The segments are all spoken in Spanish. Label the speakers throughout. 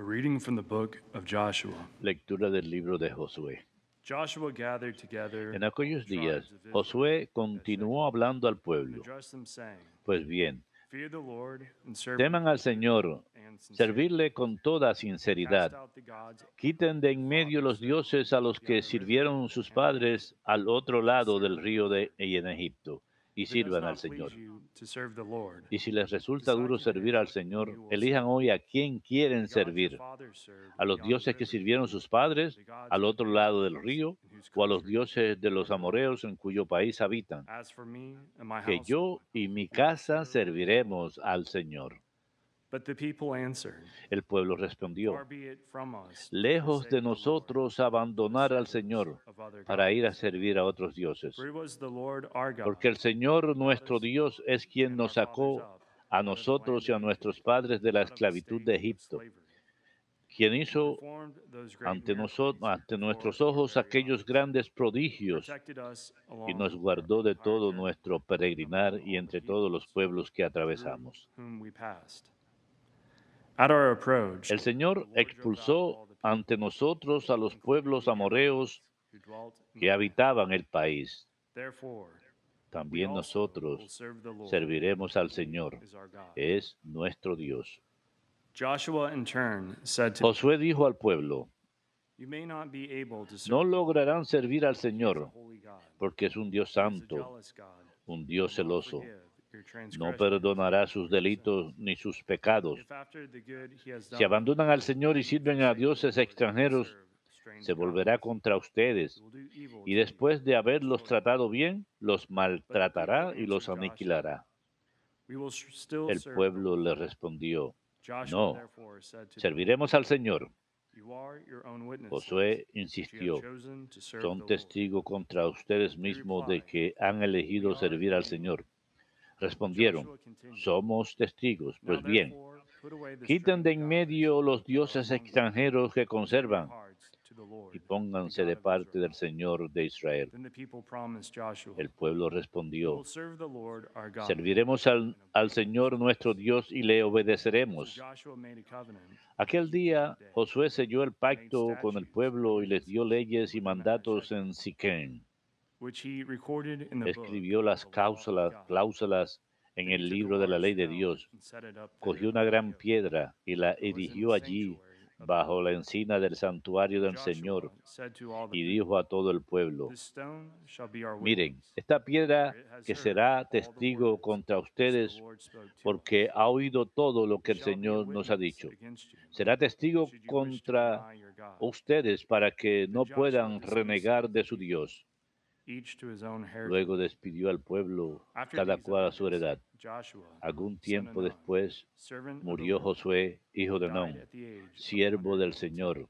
Speaker 1: A reading from the book of Joshua.
Speaker 2: Lectura del libro de Josué.
Speaker 1: Joshua gathered together
Speaker 2: En aquellos días, Josué continuó hablando al pueblo. Pues bien,
Speaker 1: Fear the Lord and serve
Speaker 2: teman al Señor, servirle con toda sinceridad. Quiten de en medio los dioses a los que sirvieron sus padres al otro lado del río de en Egipto, y sirvan al Señor. Y si les resulta duro servir al Señor, elijan hoy a quién quieren servir, a los dioses que sirvieron sus padres al otro lado del río, o a los dioses de los amorreos en cuyo país habitan.
Speaker 1: As for me and my
Speaker 2: Que yo y mi casa serviremos al Señor. El pueblo respondió, lejos de nosotros abandonar al Señor para ir a servir a otros dioses. Porque el Señor nuestro Dios es quien nos sacó a nosotros y a nuestros padres de la esclavitud de Egipto, quien hizo ante, nosotros, ante nuestros ojos aquellos grandes prodigios y nos guardó de todo nuestro peregrinar y entre todos los pueblos que atravesamos. El Señor expulsó ante nosotros a los pueblos
Speaker 1: in
Speaker 2: que habitaban el país. También nosotros serviremos al Señor, es nuestro Dios.
Speaker 1: Joshua in turn said to
Speaker 2: Josué dijo al pueblo,
Speaker 1: You may not be able to serve
Speaker 2: no lograrán servir al Señor, porque es un Dios santo, un Dios celoso. No perdonará sus delitos ni sus pecados. Si abandonan al Señor y sirven a dioses extranjeros, se volverá contra ustedes y después de haberlos tratado bien, los maltratará y los aniquilará. El pueblo le respondió, no, serviremos al Señor. Josué insistió, son testigo contra ustedes mismos de que han elegido servir al Señor. Respondieron, somos testigos. Pues bien, quiten de en medio los dioses extranjeros que conservan y pónganse de parte del Señor de Israel. El pueblo respondió, serviremos al, al Señor nuestro Dios y le obedeceremos. Aquel día Josué selló el pacto con el pueblo y les dio leyes y mandatos en Siquén. Escribió las cláusulas, cláusulas en el libro de la ley de Dios.
Speaker 1: and set it up there
Speaker 2: Cogió una gran piedra y la erigió allí bajo la encina del santuario del Señor
Speaker 1: said to all the
Speaker 2: y dijo a todo el pueblo,
Speaker 1: This stone shall be our
Speaker 2: miren, esta piedra que será testigo contra ustedes porque ha oído todo lo que el Señor nos ha dicho. Será testigo contra ustedes para que no puedan renegar de su Dios. Luego despidió al pueblo, cada cual a su heredad.
Speaker 1: Joshua,
Speaker 2: Algún tiempo después murió Josué, hijo de Nun, siervo del
Speaker 1: 110.
Speaker 2: Señor,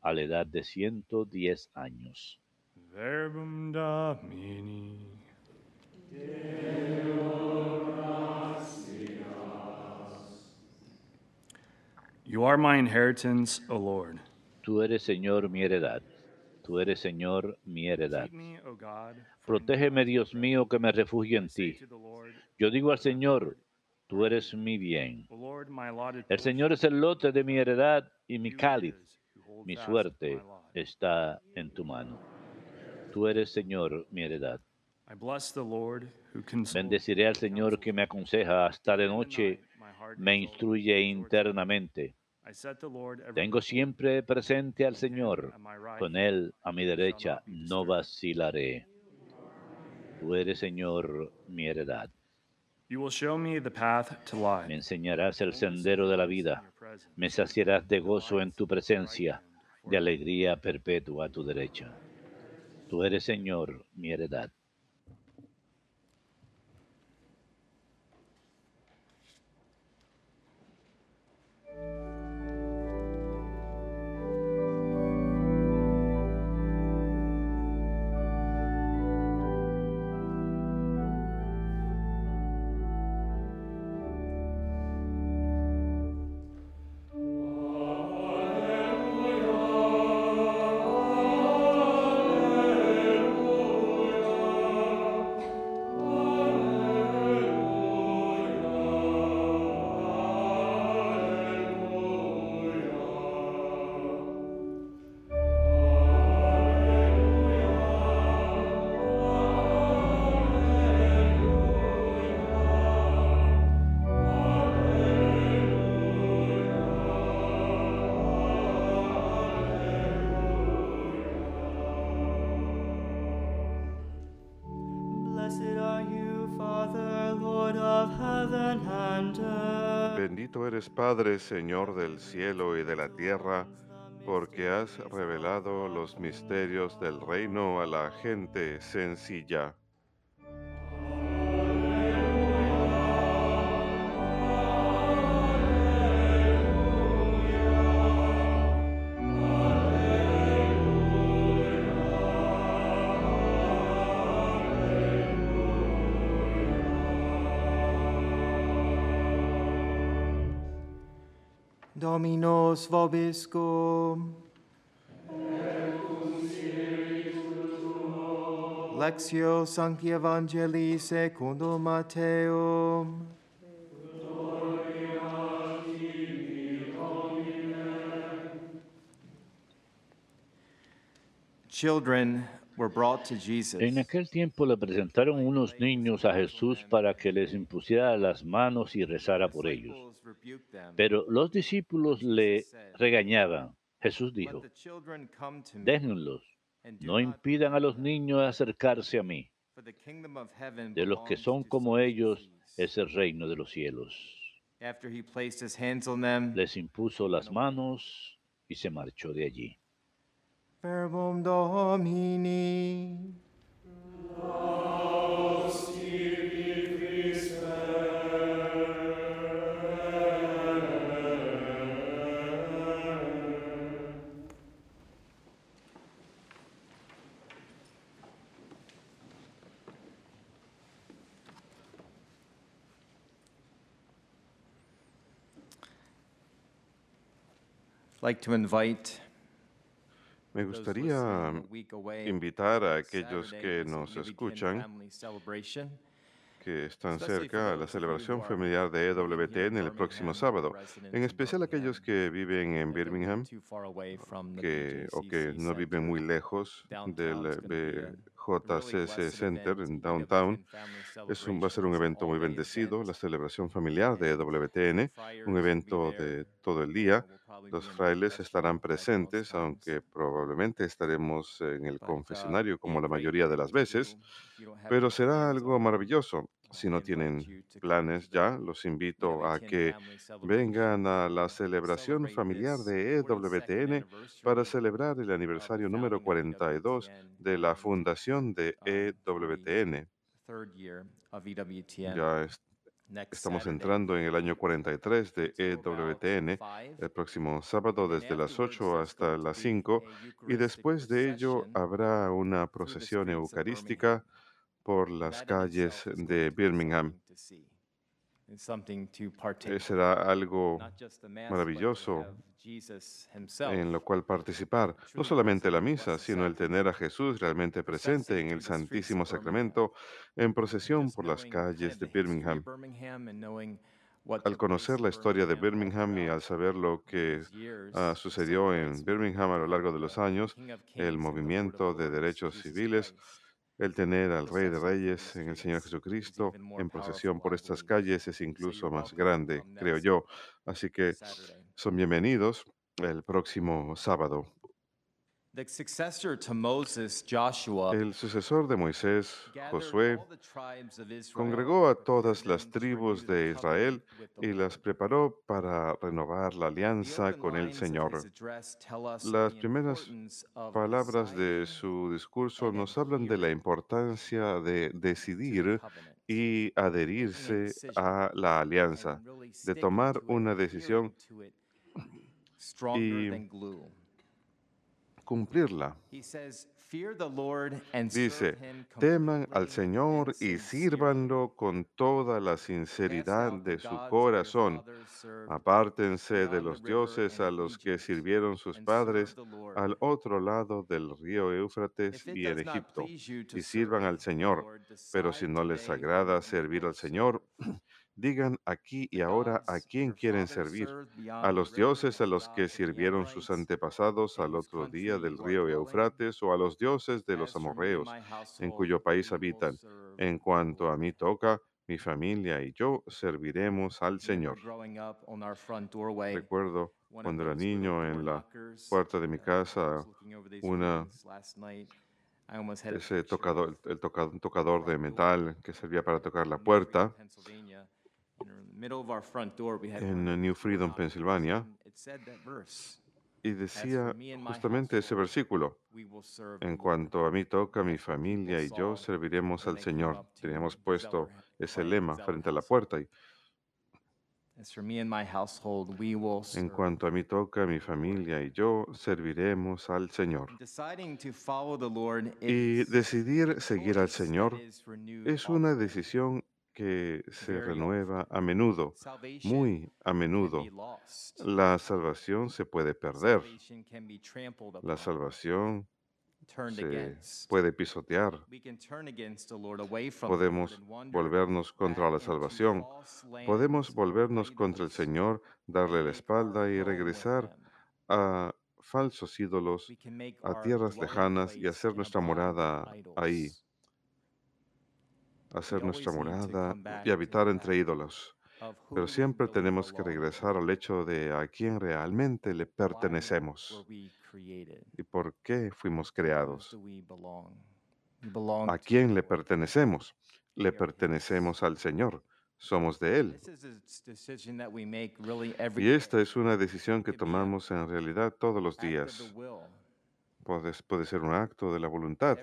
Speaker 2: a la edad de 110 años.
Speaker 1: You are my inheritance, O Lord.
Speaker 2: Tú eres, Señor, mi heredad. Tú eres, Señor, mi heredad. Protégeme, Dios mío, que me refugio en ti. Yo digo al Señor, tú eres mi bien. El Señor es el lote de mi heredad y mi cáliz. Mi suerte está en tu mano. Tú eres, Señor, mi heredad.
Speaker 1: I bless the Lord who consoles
Speaker 2: Bendeciré al Señor que me aconseja hasta de noche, me instruye internamente. Tengo siempre presente al Señor. Con. Él a mi derecha no vacilaré. Tú eres, Señor, mi heredad.
Speaker 1: You will show me the path to life.
Speaker 2: Me enseñarás el sendero de la vida. Me saciarás de gozo en tu presencia, de alegría perpetua a tu derecha. Tú eres, Señor, mi heredad.
Speaker 3: Padre, Señor del cielo y de la tierra, porque has revelado los misterios del reino a la gente sencilla.
Speaker 4: Dominos vobiscum. Lectio Sancti Evangelii secundum Matteum. Children
Speaker 2: En aquel tiempo le presentaron unos niños a Jesús para que les impusiera las manos y rezara por ellos. Pero los discípulos le regañaban. Jesús dijo, déjenlos, no impidan a los niños acercarse a mí. De los que son como ellos es el reino de los cielos.
Speaker 4: After he placed his hands on them,
Speaker 2: Les impuso las manos y se marchó de allí.
Speaker 4: Verbum Domini. like to invite
Speaker 3: Me gustaría invitar a aquellos que nos escuchan que están cerca a la celebración familiar de EWTN el próximo sábado, en especial aquellos que viven en Birmingham que, o que no viven muy lejos del
Speaker 4: blessed
Speaker 3: Center en downtown. Es un, va a ser un evento muy bendecido, la celebración familiar de
Speaker 4: Friars
Speaker 3: un evento de todo el día. Los frailes estarán presentes, aunque probablemente estaremos en el
Speaker 4: uh,
Speaker 3: confesionario como la mayoría de las veces, pero será algo maravilloso. Si no tienen planes ya, los invito a que vengan a la celebración familiar de
Speaker 4: 42nd
Speaker 3: EWTN para
Speaker 4: anniversary
Speaker 3: celebrar el aniversario número
Speaker 4: founding of
Speaker 3: 42
Speaker 4: EWTN
Speaker 3: de la fundación de
Speaker 4: um,
Speaker 3: EWTN.
Speaker 4: EWTN.
Speaker 3: Ya es- estamos entrando en el año 43 de EWTN, el próximo sábado desde las
Speaker 4: afterwards,
Speaker 3: 8
Speaker 4: there's
Speaker 3: hasta las
Speaker 4: be
Speaker 3: 5
Speaker 4: a
Speaker 3: y después de ello habrá una procesión eucarística. Por las calles de Birmingham. Eh. Será algo maravilloso en lo cual participar, no solamente la misa, sino el tener a Jesús realmente presente en el Santísimo Sacramento en procesión por las calles de Birmingham. Al conocer la historia de
Speaker 4: Birmingham
Speaker 3: y al saber lo que
Speaker 4: the
Speaker 3: sucedió en Birmingham a lo largo de los años, el movimiento de derechos civiles, el tener al Rey de Reyes en el Señor Jesucristo en procesión por estas calles es
Speaker 4: So
Speaker 3: incluso más grande, creo yo. Así que son bienvenidos el próximo sábado.
Speaker 4: The successor to Moses, Joshua,
Speaker 3: El sucesor de Moisés, Josué, congregó a todas las tribus de Israel y las preparó para renovar la alianza con el Señor. Las primeras palabras de su discurso nos hablan de la importancia de decidir y adherirse a la alianza, de tomar una decisión y. cumplirla.
Speaker 4: He says, "Fear the Lord and
Speaker 3: Dice, teman al Señor y sírvanlo con toda la sinceridad de su corazón. Apártense de los dioses a los que sirvieron sus padres al otro lado del río Éufrates y en Egipto, y sirvan al Señor. Pero si no les agrada servir al Señor. Digan aquí y ahora a quién quieren servir. A los dioses a los que sirvieron sus antepasados al otro día del río. Eufrates o a los dioses de los amorreos en cuyo país habitan. En cuanto a mí toca, mi familia y yo serviremos al Señor. Recuerdo cuando era niño en la puerta de mi casa, una ese tocador, el toca- un tocador de metal que servía para tocar la puerta. En New Freedom, Pensilvania,
Speaker 4: and It said that verse.
Speaker 3: y decía justamente ese versículo.
Speaker 4: We will serve the
Speaker 3: En
Speaker 4: Lord."
Speaker 3: cuanto a mí toca, mi familia y yo serviremos al Señor. Teníamos puesto ese lema frente a la puerta y
Speaker 4: As for me and my household, we will
Speaker 3: en
Speaker 4: serve.
Speaker 3: cuanto a mí toca, mi familia y yo serviremos al Señor. Y decidir seguir al Señor es una decisión que se renueva a menudo, muy a menudo. La salvación se puede perder. La salvación se puede pisotear. Podemos volvernos contra la salvación. Podemos volvernos contra el. Señor, darle la espalda y regresar a falsos ídolos, a tierras lejanas y hacer nuestra morada ahí. Hacer nuestra morada y habitar entre ídolos. Pero siempre tenemos que regresar al hecho de a quién realmente le pertenecemos y por qué fuimos creados. ¿A quién le pertenecemos? Le pertenecemos al Señor. Somos de Él. Y esta es una decisión que tomamos en realidad todos los días. Puede, puede ser un acto de la voluntad.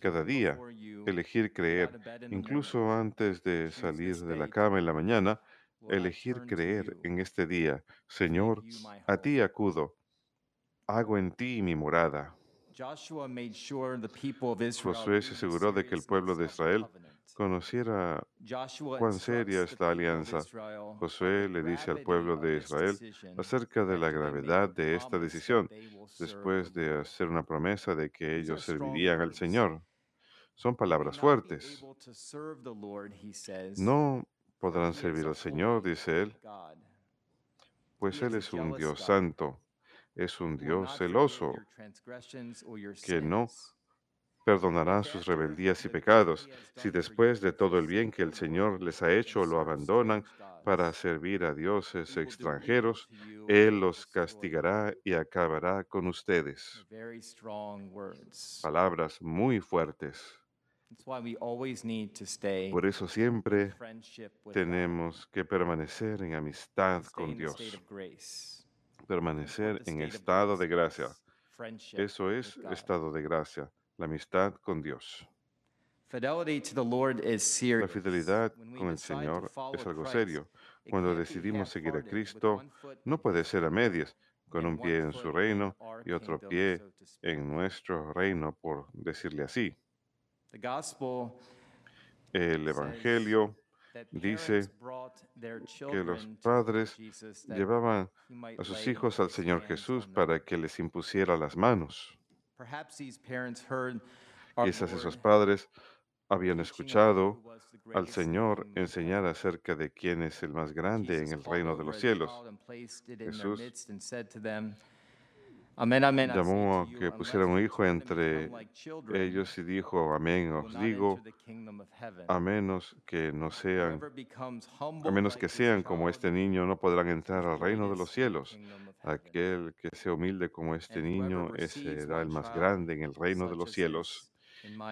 Speaker 3: Cada día, Elegir creer. Incluso antes de salir de la cama en la mañana, elegir creer en este día. Señor, a ti acudo. Hago en ti mi morada. Josué se aseguró de que el pueblo de Israel conociera cuán seria es la alianza. Josué le dice al pueblo de Israel acerca de la gravedad de esta decisión después de hacer una promesa de que ellos servirían al. Señor. Son palabras fuertes. No podrán servir al Señor, dice él, pues Él es un Dios santo, es un Dios celoso, que no perdonará sus rebeldías y pecados, si después de todo el bien que el Señor les ha hecho lo abandonan para servir a dioses extranjeros, Él los castigará y acabará con ustedes. Palabras muy fuertes. Por eso siempre tenemos que permanecer en amistad con Dios, permanecer en estado de gracia. Eso es estado de gracia, la amistad con Dios. La fidelidad con el Señor es algo serio. Cuando decidimos seguir a Cristo, no puede ser a medias, con un pie en su
Speaker 4: in
Speaker 3: reino y otro pie en nuestro reino, por decirle así. El Evangelio dice que los padres llevaban a sus hijos al Señor Jesús para que les impusiera las manos. Quizás esos padres habían escuchado al Señor enseñar acerca de quién es el más grande en el reino de los cielos. Jesús llamó que
Speaker 4: unless
Speaker 3: pusieran un hijo entre ellos y dijo, amén, os digo, a menos que no sean, a menos que sean como este niño, no podrán entrar al reino de los cielos. Aquel que sea humilde como este niño, ese será el más grande en el reino de los cielos.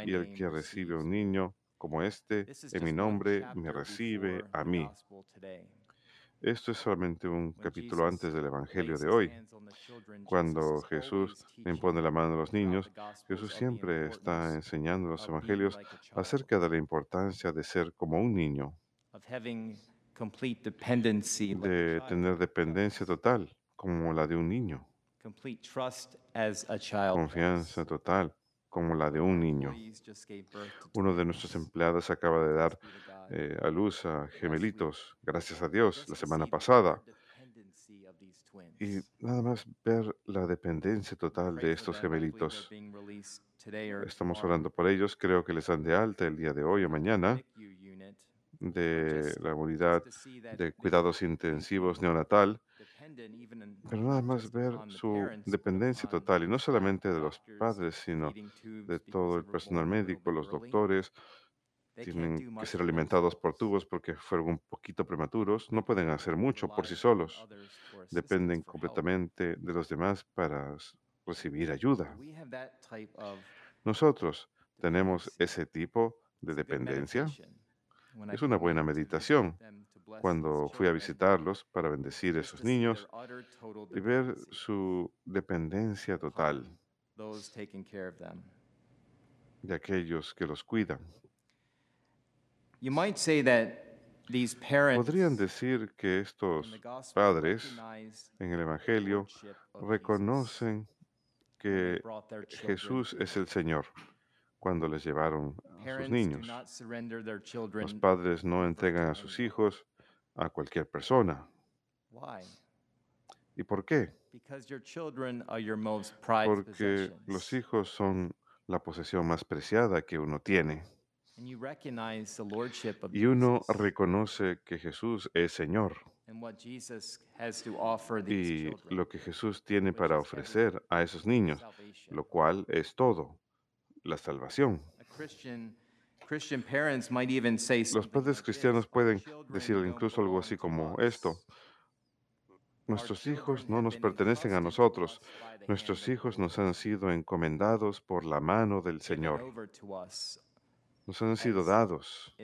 Speaker 3: Y el que recibe un niño como este, en mi nombre, me recibe a mí. Esto es solamente un capítulo antes del Evangelio de hoy. Cuando Jesús impone la mano a los niños, Jesús siempre está enseñando en los Evangelios acerca de la importancia de ser como un niño, de tener dependencia total, como la de un niño, confianza total, como la de un niño. Uno de nuestros empleados acaba de dar Eh, a luz a gemelitos, gracias a Dios, la semana pasada. Y nada más ver la dependencia total de estos gemelitos. Estamos orando por ellos, creo que les dan de alta el día de hoy o mañana de la unidad de cuidados intensivos neonatal, pero nada más ver su dependencia total, y no solamente de los padres, sino de todo el personal médico, los doctores, tienen que ser alimentados por tubos porque fueron un poquito prematuros, no pueden hacer mucho por sí solos, dependen completamente de los demás para recibir ayuda. Nosotros tenemos ese tipo de dependencia, Es una buena meditación cuando fui a visitarlos para bendecir a esos niños y ver su dependencia total. De aquellos que los cuidan. Podrían decir que estos padres en el Evangelio reconocen que Jesús es el Señor cuando les llevaron a sus niños. Los padres no entregan a sus hijos a cualquier persona. ¿Y por qué? Porque los hijos son la posesión más preciada que uno tiene.
Speaker 4: And you recognize the lordship of
Speaker 3: Y uno reconoce que Jesús es Señor y lo que Jesús tiene para ofrecer a esos niños, lo cual es todo, la salvación. Los padres cristianos
Speaker 4: this, "Our
Speaker 3: pueden decir incluso algo así como esto. Nuestros hijos no nos pertenecen a nosotros. Nuestros hijos nos han sido encomendados por la mano del Señor. Nos han sido dados.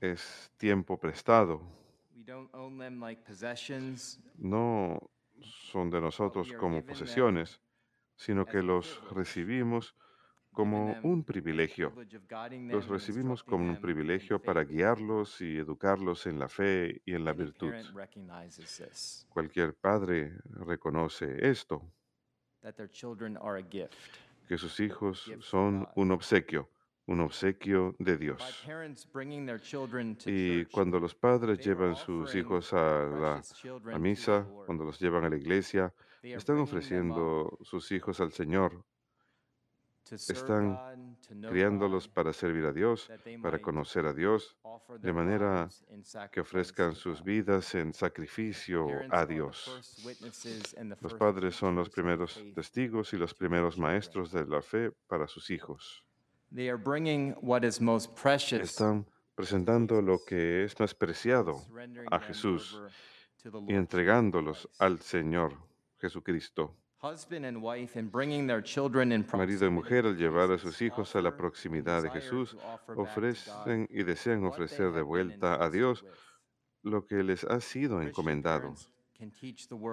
Speaker 3: Es tiempo prestado. No son de nosotros como posesiones, sino que los recibimos como un privilegio. Los recibimos como un privilegio para guiarlos y educarlos en la fe y en la virtud. Cualquier padre reconoce esto, que sus hijos son un obsequio, un obsequio de Dios. Y cuando los padres llevan sus hijos a la a misa, cuando los llevan a la iglesia, están ofreciendo sus hijos al Señor, están criándolos para servir a Dios, para conocer a Dios, de manera que ofrezcan sus vidas en sacrificio a Dios. Los padres son los primeros testigos y los primeros maestros de la fe para sus hijos. Están presentando lo que es más preciado a Jesús y entregándolos al Señor Jesucristo. Marido y mujer al llevar a sus hijos a la proximidad de Jesús, ofrecen y desean ofrecer de vuelta a Dios lo que les ha sido encomendado.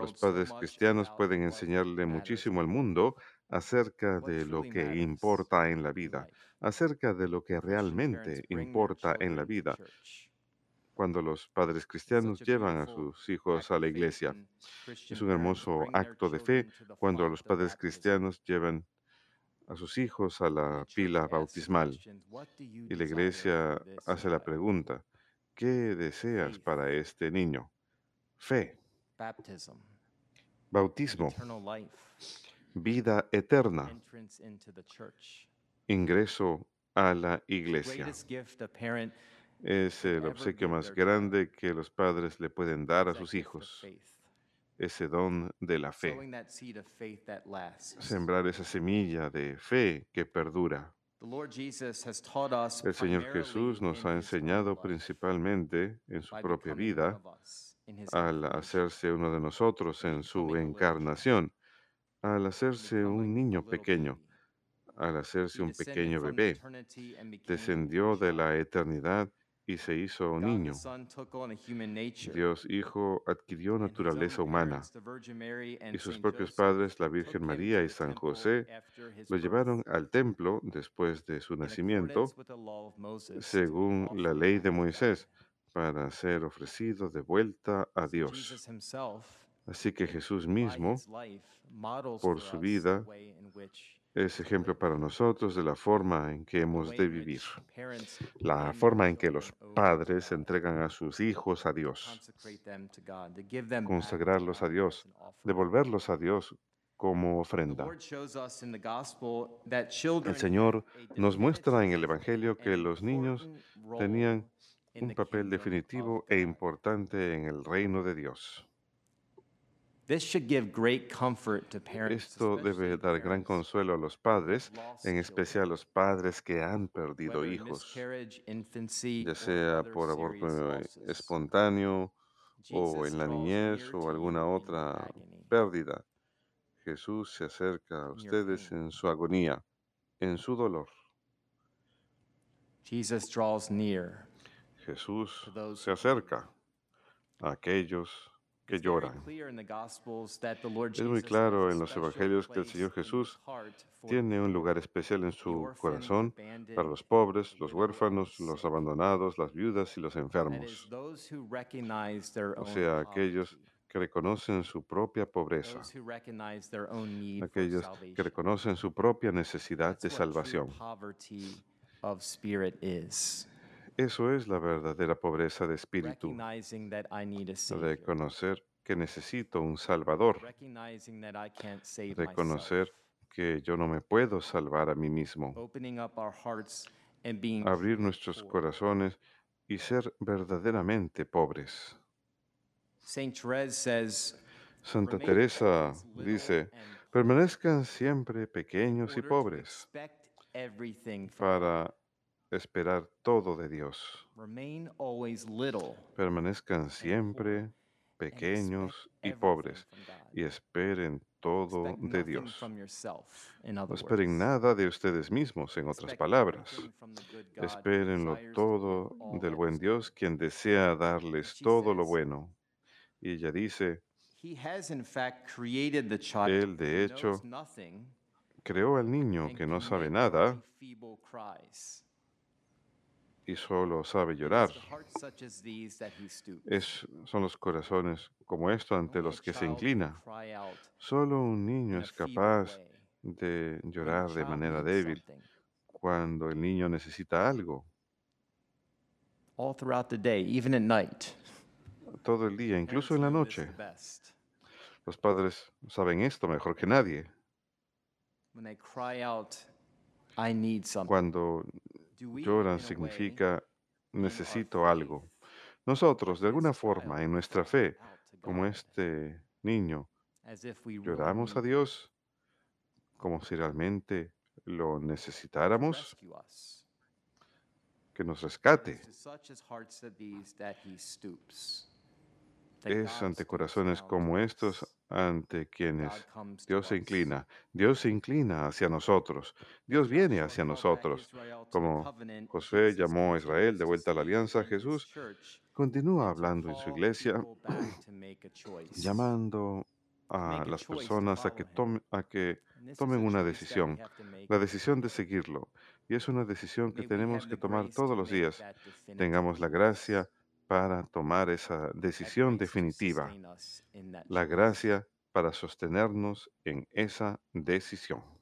Speaker 3: Los padres cristianos pueden enseñarle muchísimo al mundo acerca de lo que importa en la vida, acerca de lo que realmente importa en la vida. Cuando los padres cristianos llevan a sus hijos a la iglesia. Es un hermoso acto de fe cuando los padres cristianos llevan a sus hijos a la pila bautismal.
Speaker 4: Christians, "What do you
Speaker 3: y la iglesia hace la
Speaker 4: child?"
Speaker 3: pregunta, ¿qué deseas para este niño? Fe, bautismo, vida eterna, ingreso a la iglesia. Es el
Speaker 4: ever
Speaker 3: obsequio más grande que los padres le pueden dar a sus hijos, ese don de la fe. Sembrar esa semilla de fe que perdura. El Señor Jesús nos ha enseñado principalmente en su propia vida al hacerse uno de nosotros en su encarnación, al hacerse un niño pequeño, al hacerse un pequeño bebé, descendió de la eternidad y se hizo niño. Dios Hijo adquirió naturaleza humana y sus propios padres, la Virgen María y San José, lo llevaron al templo después de su nacimiento, según la ley de. Moisés, para ser ofrecido de vuelta a Dios. Así que Jesús mismo por su vida, es ejemplo para nosotros de la forma en que hemos de vivir, la forma en que los padres entregan a sus hijos a Dios, consagrarlos a Dios, devolverlos a Dios como ofrenda. El Señor nos muestra en el Evangelio que los niños tenían un papel definitivo e importante en el reino de Dios. Esto debe dar gran consuelo a los padres, en especial a los padres que han perdido hijos, ya sea por aborto eh, espontáneo o en la niñez o
Speaker 4: to
Speaker 3: alguna otra pérdida. Jesús se acerca a ustedes en su agonía, en su dolor.
Speaker 4: Jesus draws near.
Speaker 3: Jesús se acerca a aquellos que lloran. Es muy claro en los evangelios que el Señor Jesús Tiene un lugar especial en su corazón para los pobres, los huérfanos, los abandonados, las viudas y los enfermos. O sea, aquellos que reconocen su propia pobreza, aquellos que reconocen su propia necesidad de salvación. Eso es la verdadera pobreza de espíritu, reconocer que necesito un Salvador, reconocer que yo no me puedo salvar a mí mismo, abrir nuestros corazones y ser verdaderamente pobres. Santa
Speaker 4: "Remain
Speaker 3: Teresa dice, permanezcan siempre pequeños y pobres para esperar todo de Dios. Permanezcan siempre pequeños y pobres y esperen todo de Dios. No esperen nada de ustedes mismos, en otras palabras. Espérenlo todo del buen Dios, quien desea darles todo lo bueno. Y ella dice, Él, de hecho, creó al niño que no sabe nada. Y solo sabe llorar. Es, son los corazones como esto ante los que se inclina. Solo un niño es capaz de llorar de manera débil cuando el niño necesita algo. Todo el día, incluso en la noche. Los padres saben esto mejor que nadie. Cuando lloran significa necesito algo. Nosotros, de alguna forma, en nuestra fe, como este niño, lloramos a Dios como si realmente lo necesitáramos, que nos rescate. Es ante corazones como
Speaker 4: to
Speaker 3: estos. Ante quienes Dios se inclina. Dios se inclina hacia nosotros. Dios viene hacia nosotros. Como Josué llamó a Israel de vuelta a la alianza, Jesús continúa hablando en su iglesia, llamando a las personas a que, tomen, a que tomen una decisión, la decisión de seguirlo. Y es una decisión que tenemos que tomar todos los días. Tengamos la gracia para tomar esa decisión definitiva, la gracia para sostenernos en esa decisión.